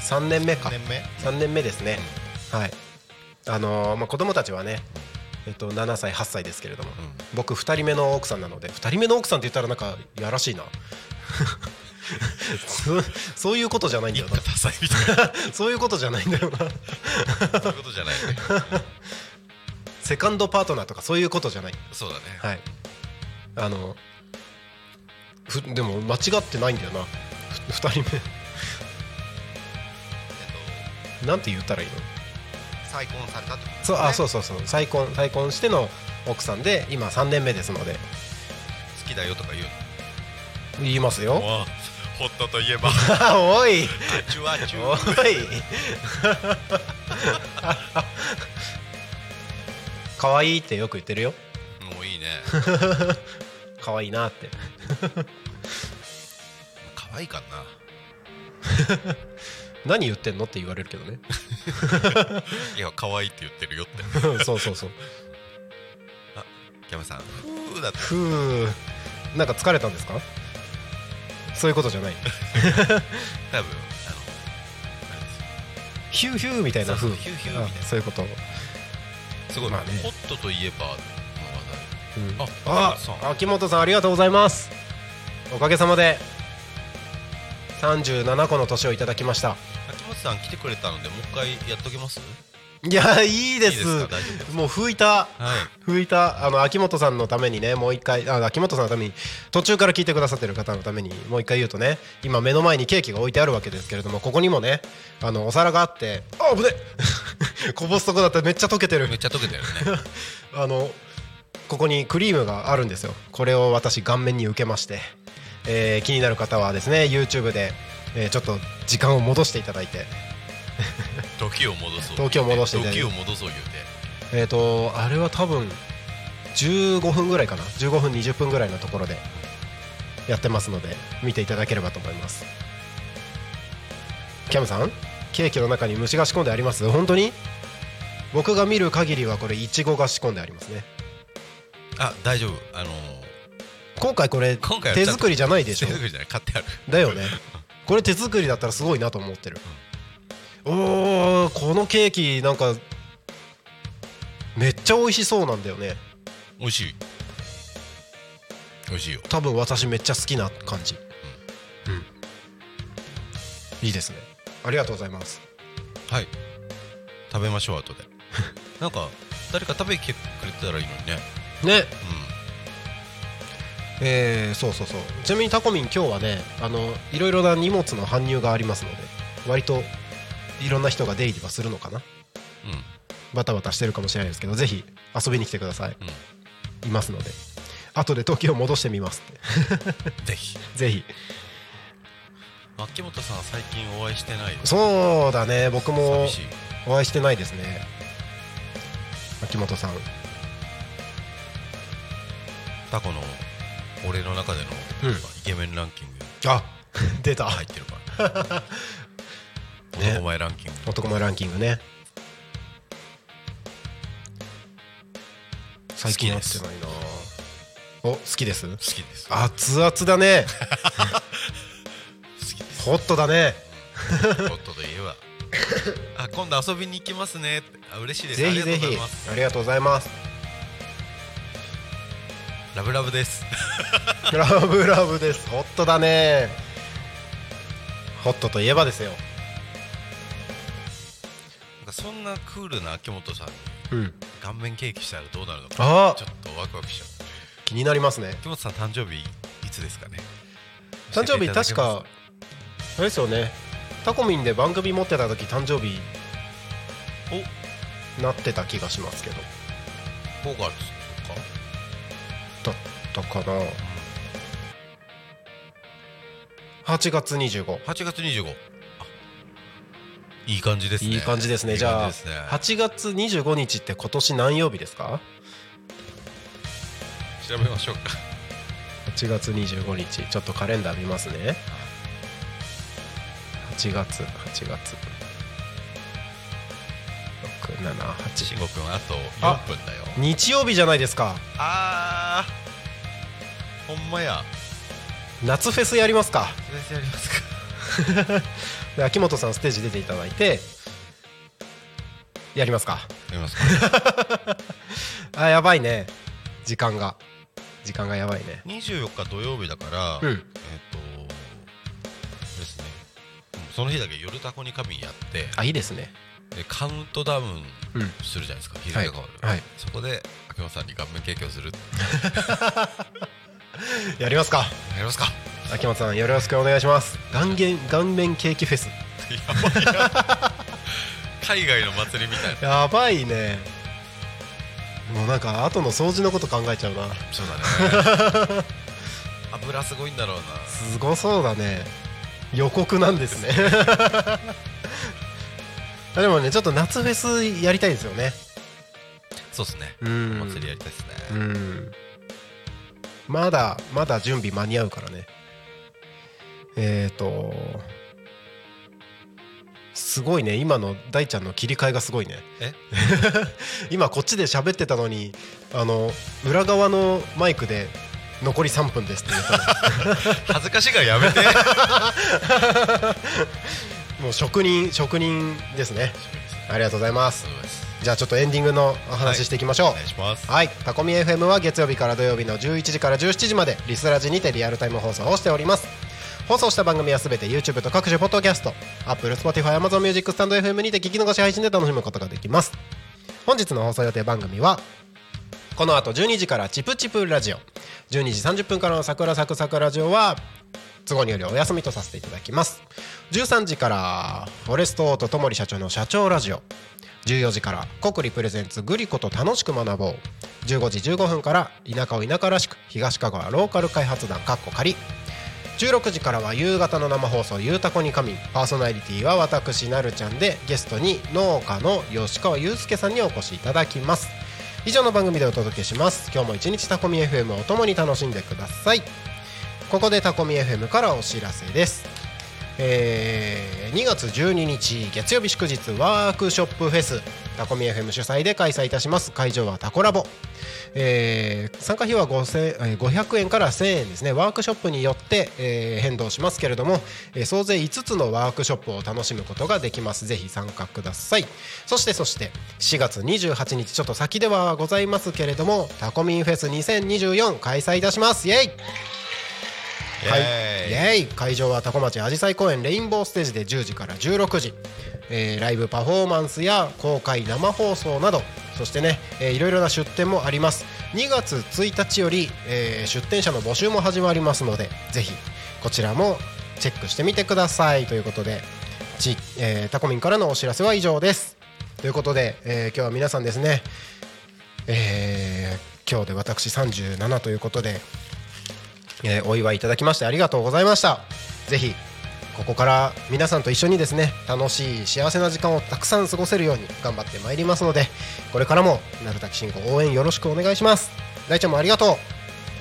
3年目か。ん年目。3年目ですね、はい。あのーまあ、子供たちはね、えっと7歳8歳ですけれども、僕2人目の奥さんなので2人目の奥さんって言ったらなんかやらしいな。そそういうことじゃないんだよな。そういうことじゃないんだよな。そういうことじゃないね。セカンドパートナーとかそういうことじゃない。そうだね。はいあのふでも間違ってないんだよな。ふ2人目。なんて言ったらいいの？と再婚されたってことそうあそうそうそう。再婚再婚しての奥さんで今3年目ですので。好きだよとか言う言いますよ。ホットといえば。おい。あちゅあちゅおい。可愛いってよく言ってるよ。もういいね 可愛いなって。可愛いかな。何言ってんのって言われるけどね。いや可愛いって言ってるよって。そうそうそう。キャメさん。ふーだってふうなんか疲れたんですか？そういうことじゃない。多分あのヒューヒューみたいなふヒューヒューみたいな。あそういうこと、すごい、まあね。ホットといえばああ秋元さんありがとうございます。おかげさまで37個の年をいただきました。題秋元さん来てくれたのでもう一回やっときます？いやいいです。もう拭いたはい。拭いたあの秋元さんのためにねもう一回あ秋元さんのために途中から聞いてくださってる方のためにもう一回言うとね今目の前にケーキが置いてあるわけですけれどもここにもねあのお皿があってあ危ねえ こぼすとこだったらめっちゃ溶けてる。めっちゃ溶けてるね。あのここにクリームがあるんですよ。これを私顔面に受けまして、えー気になる方はですね YouTube で、えーちょっと時間を戻していただいて。時を戻そう。時を戻していただいて。時を戻そう言うて。えっ、とあれは多分15分ぐらいかな。15分20分ぐらいのところでやってますので見ていただければと思います。キャムさん？ケーキの中に虫が仕込んであります？本当に？僕が見る限りはこれイチゴが仕込んでありますねあ大丈夫。あのー。今回これ今回は手作りじゃないでしょ？手作りじゃない。買ってある。だよね。これ手作りだったらすごいなと思ってる、おーこのケーキなんかめっちゃ美味しそうなんだよね。美味しい。美味しいよ。多分私めっちゃ好きな感じ。うん。いいですね。ありがとうございます。はい。食べましょう後で。なんか誰か食べてくれてたらいいのにねね。えー、そうそうそう。ちなみにタコミン今日はねあのいろいろな荷物の搬入がありますので割といろんな人が出入りはするのかな。うん。うんバタバタしてるかもしれないですけどぜひ遊びに来てください、うん。いますので。後で時を戻してみますって。ぜひ。ぜひ。秋元さんは最近お会いしてないよそうだね。僕もお会いしてないですね。秋元さんタコの俺の中での、うん。イケメンランキング。あ出た。入ってるから。ね。男前ランキング、男前ランキングね。最近会ってないな。お好きです？好きです。熱々だね。好きです。ホットだね。ホットといえば あ今度遊びに行きますねって。あ嬉しいです。ぜひぜありがとうござひいます。ありがとうございますラブラブです。ラブラブです。ホットだね。ホットといえばですよ。なんかそんなクールな秋元さんにうん。顔面ケーキしたらどうなるのかあちょっとワクワクしちゃう。気になりますね。秋元さん誕生日いつですかね?誕生日確かあれですよね。タコミンで番組持ってた時誕生日なってた気がしますけど。5月とか？だったかな8月25 8月25あいい感じですね。いい感じですね。じゃあ感ですね。8月25日って今年何曜日ですか？調べましょうか。8月25日。ちょっとカレンダー見ますね。8月8月。678慎吾あとあ4分だよ。日曜日じゃないですか。あーほんまや。夏フェスやりますか。先生やりますか。で秋元さんステージ出ていただいてやりますか。やりますか。あやばいね。時間が。時間がやばいね。24日土曜日だから、うん。えっ、とですね。うんその日だけ夜タコに神やってあいいですね。でカウントダウンうん。するじゃないですか、日はい。付が変わる、はい。そこで秋元さんに顔面ケーキをする やりますか。やりますか。秋元さんよろしくお願いします。顔面顔面ケーキフェス。やばい。な海外の祭りみたいな。やばいね。もうなんか後の掃除のこと考えちゃうな。そうだね。油すごいんだろうな。すごそうだね。予告なんですね。あ でもねちょっと夏フェスやりたいんですよね。そうですね。うん。お祭りやりたいですね。うんまだまだ準備間に合うからね。えっ、ー、とすごいね。今の大ちゃんの切り替えがすごいね。え？今こっちで喋ってたのにあの裏側のマイクで残り3分ですって言ったの。恥ずかしいからやめて。もう職人職人ですね。ありがとうございますじゃあちょっとエンディングのお話ししていきましょう、お願いします。はい、タコミ FM は月曜日から土曜日の11時から17時までリスラジにてリアルタイム放送をしております。放送した番組はすべて YouTube と各種ポッドキャスト Apple、Spotify、Amazon Music、スタンド FM にて聞き逃し配信で楽しむことができます。本日の放送予定番組はこの後12時からチプチプラジオ。12時30分からの桜サクサクラジオは都合によりお休みとさせていただきます。13時からフォレストオートともり社長の社長ラジオ14時から国立プレゼンツグリコと楽しく学ぼう。15時15分から田舎を田舎らしく東香川ローカル開発団かっこ仮。16時からは夕方の生放送「ゆうたこに神」パーソナリティは私なるちゃんでゲストに農家の吉川祐介さんにお越しいただきます。以上の番組でお届けします。今日も一日タコミ FM を共に楽しんでください。ここでタコミ FM からお知らせです。えー2月12日月曜日祝日ワークショップフェスタコミ FM 主催で開催いたします。会場はタコラボ、えー参加費は500円から1000円ですね。ワークショップによって、えー変動しますけれども、えー総勢5つのワークショップを楽しむことができます。ぜひ参加ください。そしてそして4月28日ちょっと先ではございますけれどもタコミンフェス2024開催いたします。イエイ！はい、イイ。エイ。会場は多古町あじさい公園レインボーステージで10時から16時、えーライブパフォーマンスや公開生放送など。そしてね、えーいろいろな出店もあります。2月1日より、えー出店者の募集も始まりますのでぜひこちらもチェックしてみてください。ということでち、えータコミンからのお知らせは以上です。ということで、えー今日は皆さんですね、えー今日で私37ということでえーお祝いいただきましてありがとうございました。ぜひここから皆さんと一緒にですね楽しい幸せな時間をたくさん過ごせるように頑張ってまいりますのでこれからも鳴滝慎吾応援よろしくお願いします。大ちゃんもありがと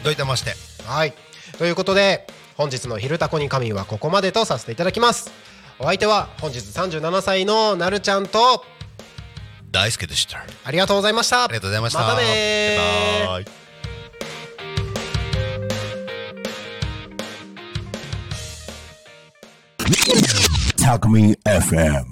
どういたまして。うはい。ということで本日の「昼タコに神」はここまでとさせていただきます。お相手は本日37歳のなるちゃんと大輔でした。あありがとうございました。ありがとうございました。またね Talk Me FM.